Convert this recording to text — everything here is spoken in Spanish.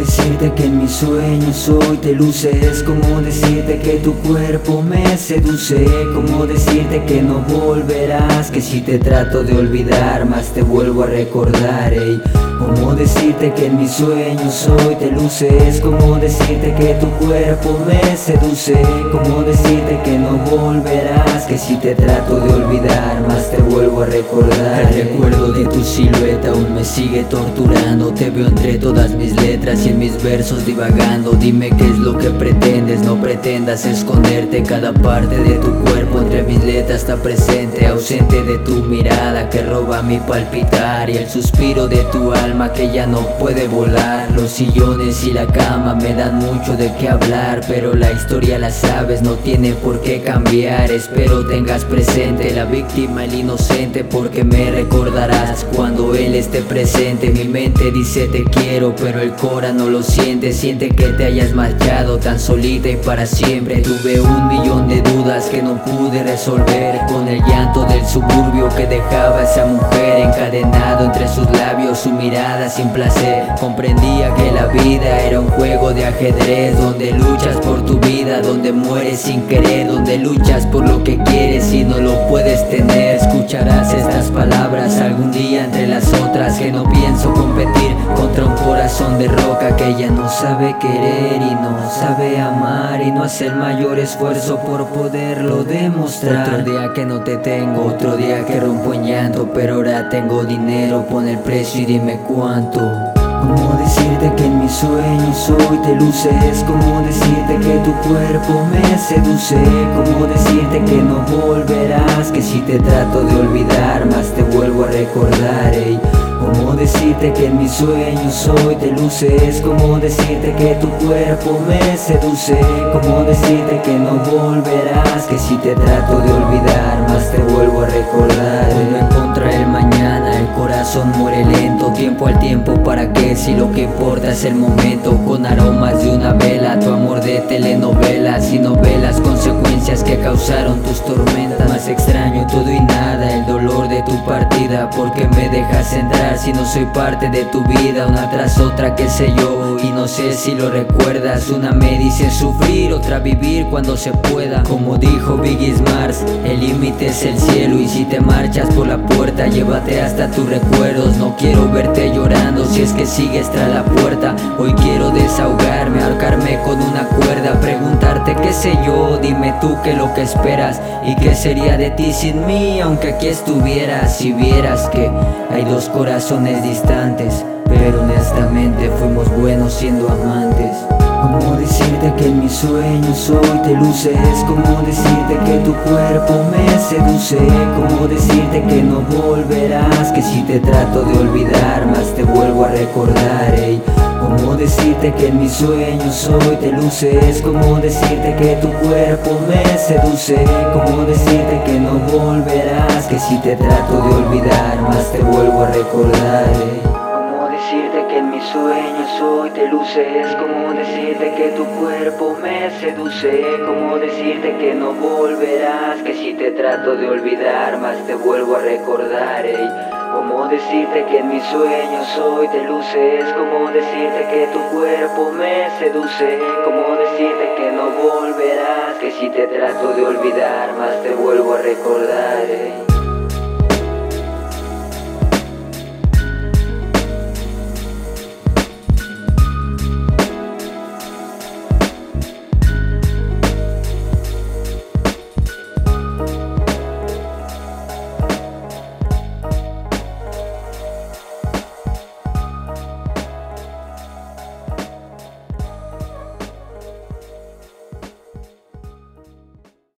decirte que en mis sueños hoy te luces Como decirte que tu cuerpo me seduce Como decirte que no volverás Que si te trato de olvidar más te vuelvo a recordar ey. Como decirte que en mis sueños hoy te luces Como decirte que tu cuerpo me seduce Como decirte que no volverás Que si te trato de olvidar más te vuelvo a recordar. El recuerdo de tu silueta aún me sigue torturando. Te veo entre todas mis letras y en mis versos divagando. Dime qué es lo que pretendes, no pretendas esconderte. Cada parte de tu cuerpo entre mis letras está presente Ausente de tu mirada que roba mi palpitar Y el suspiro de tu alma que ya no puede volar. Los sillones y la cama me dan mucho de qué hablar Pero la historia la sabes, no tiene por qué cambiar. Espero tengas presente la víctima, el inocente Porque me recordarás cuando él esté presente. Mi mente dice te quiero, pero el cora no lo siente. Siente que te hayas marchado tan solita y para siempre. Tuve un millón de dudas que no pude resolver Con el llanto del suburbio que dejaba esa mujer Encadenado entre sus labios, su mirada sin placer. Comprendía que la vida era un juego de ajedrez Donde luchas por tu vida, donde mueres sin querer Donde luchas por lo que quieres y no lo puedes tener. Escucharás estas palabras algún día entre las otras Que no pienso competir contra un corazón de roca Que ya no sabe querer y no sabe amar Y no hace el mayor esfuerzo por poderlo demostrar. Otro día que no te tengo, otro día que rompo en llanto Pero ahora tengo dinero, pon el precio y dime cuánto Como decirte que en mis sueños hoy te luces Como decirte que tu cuerpo me seduce Como decirte que no volverás Que si te trato de olvidar más te vuelvo a recordar ey. Decirte que en mis sueños hoy te luces Como decirte que tu cuerpo me seduce Como decirte que no volverás Que si te trato de olvidar más te vuelvo a recordar. Hoy no encontrar el mañana, el corazón muere lento Tiempo al tiempo para que si lo que importa es el momento Con aromas de una vela, tu amor de telenovelas Y novelas, consecuencias que causaron tus tormentas. Más extraño todo y nada, el dolor de tu partida Porque me dejas entrar si no soy parte de tu vida Una tras otra que sé yo. Y no sé si lo recuerdas Una me dice sufrir, otra vivir cuando se pueda. Como dijo Biggie Mars, el límite es el cielo Y si te marchas por la puerta llévate hasta tus recuerdos. No quiero verte llorando si es que sigues tras la puerta. Hoy quiero desahogarme, ahorcarme qué sé yo, dime tú qué lo que esperas Y qué sería de ti sin mí aunque aquí estuvieras Si vieras que hay dos corazones distantes, pero honestamente fuimos buenos siendo amantes. Como decirte que en mis sueños hoy te luces Como decirte que tu cuerpo me seduce Como decirte que no volverás Que si te trato de olvidar más te vuelvo a recordar. Decirte que en mis sueños hoy te luces Como decirte que tu cuerpo me seduce Como decirte que no volverás Que si te trato de olvidar más te vuelvo a recordar mis sueños hoy te luces Como decirte que tu cuerpo me seduce Como decirte que no volverás Que si te trato de olvidar más te vuelvo a recordar como decirte que en mis sueños hoy te luces Como decirte que tu cuerpo me seduce Como decirte que no volverás Que si te trato de olvidar más te vuelvo a recordar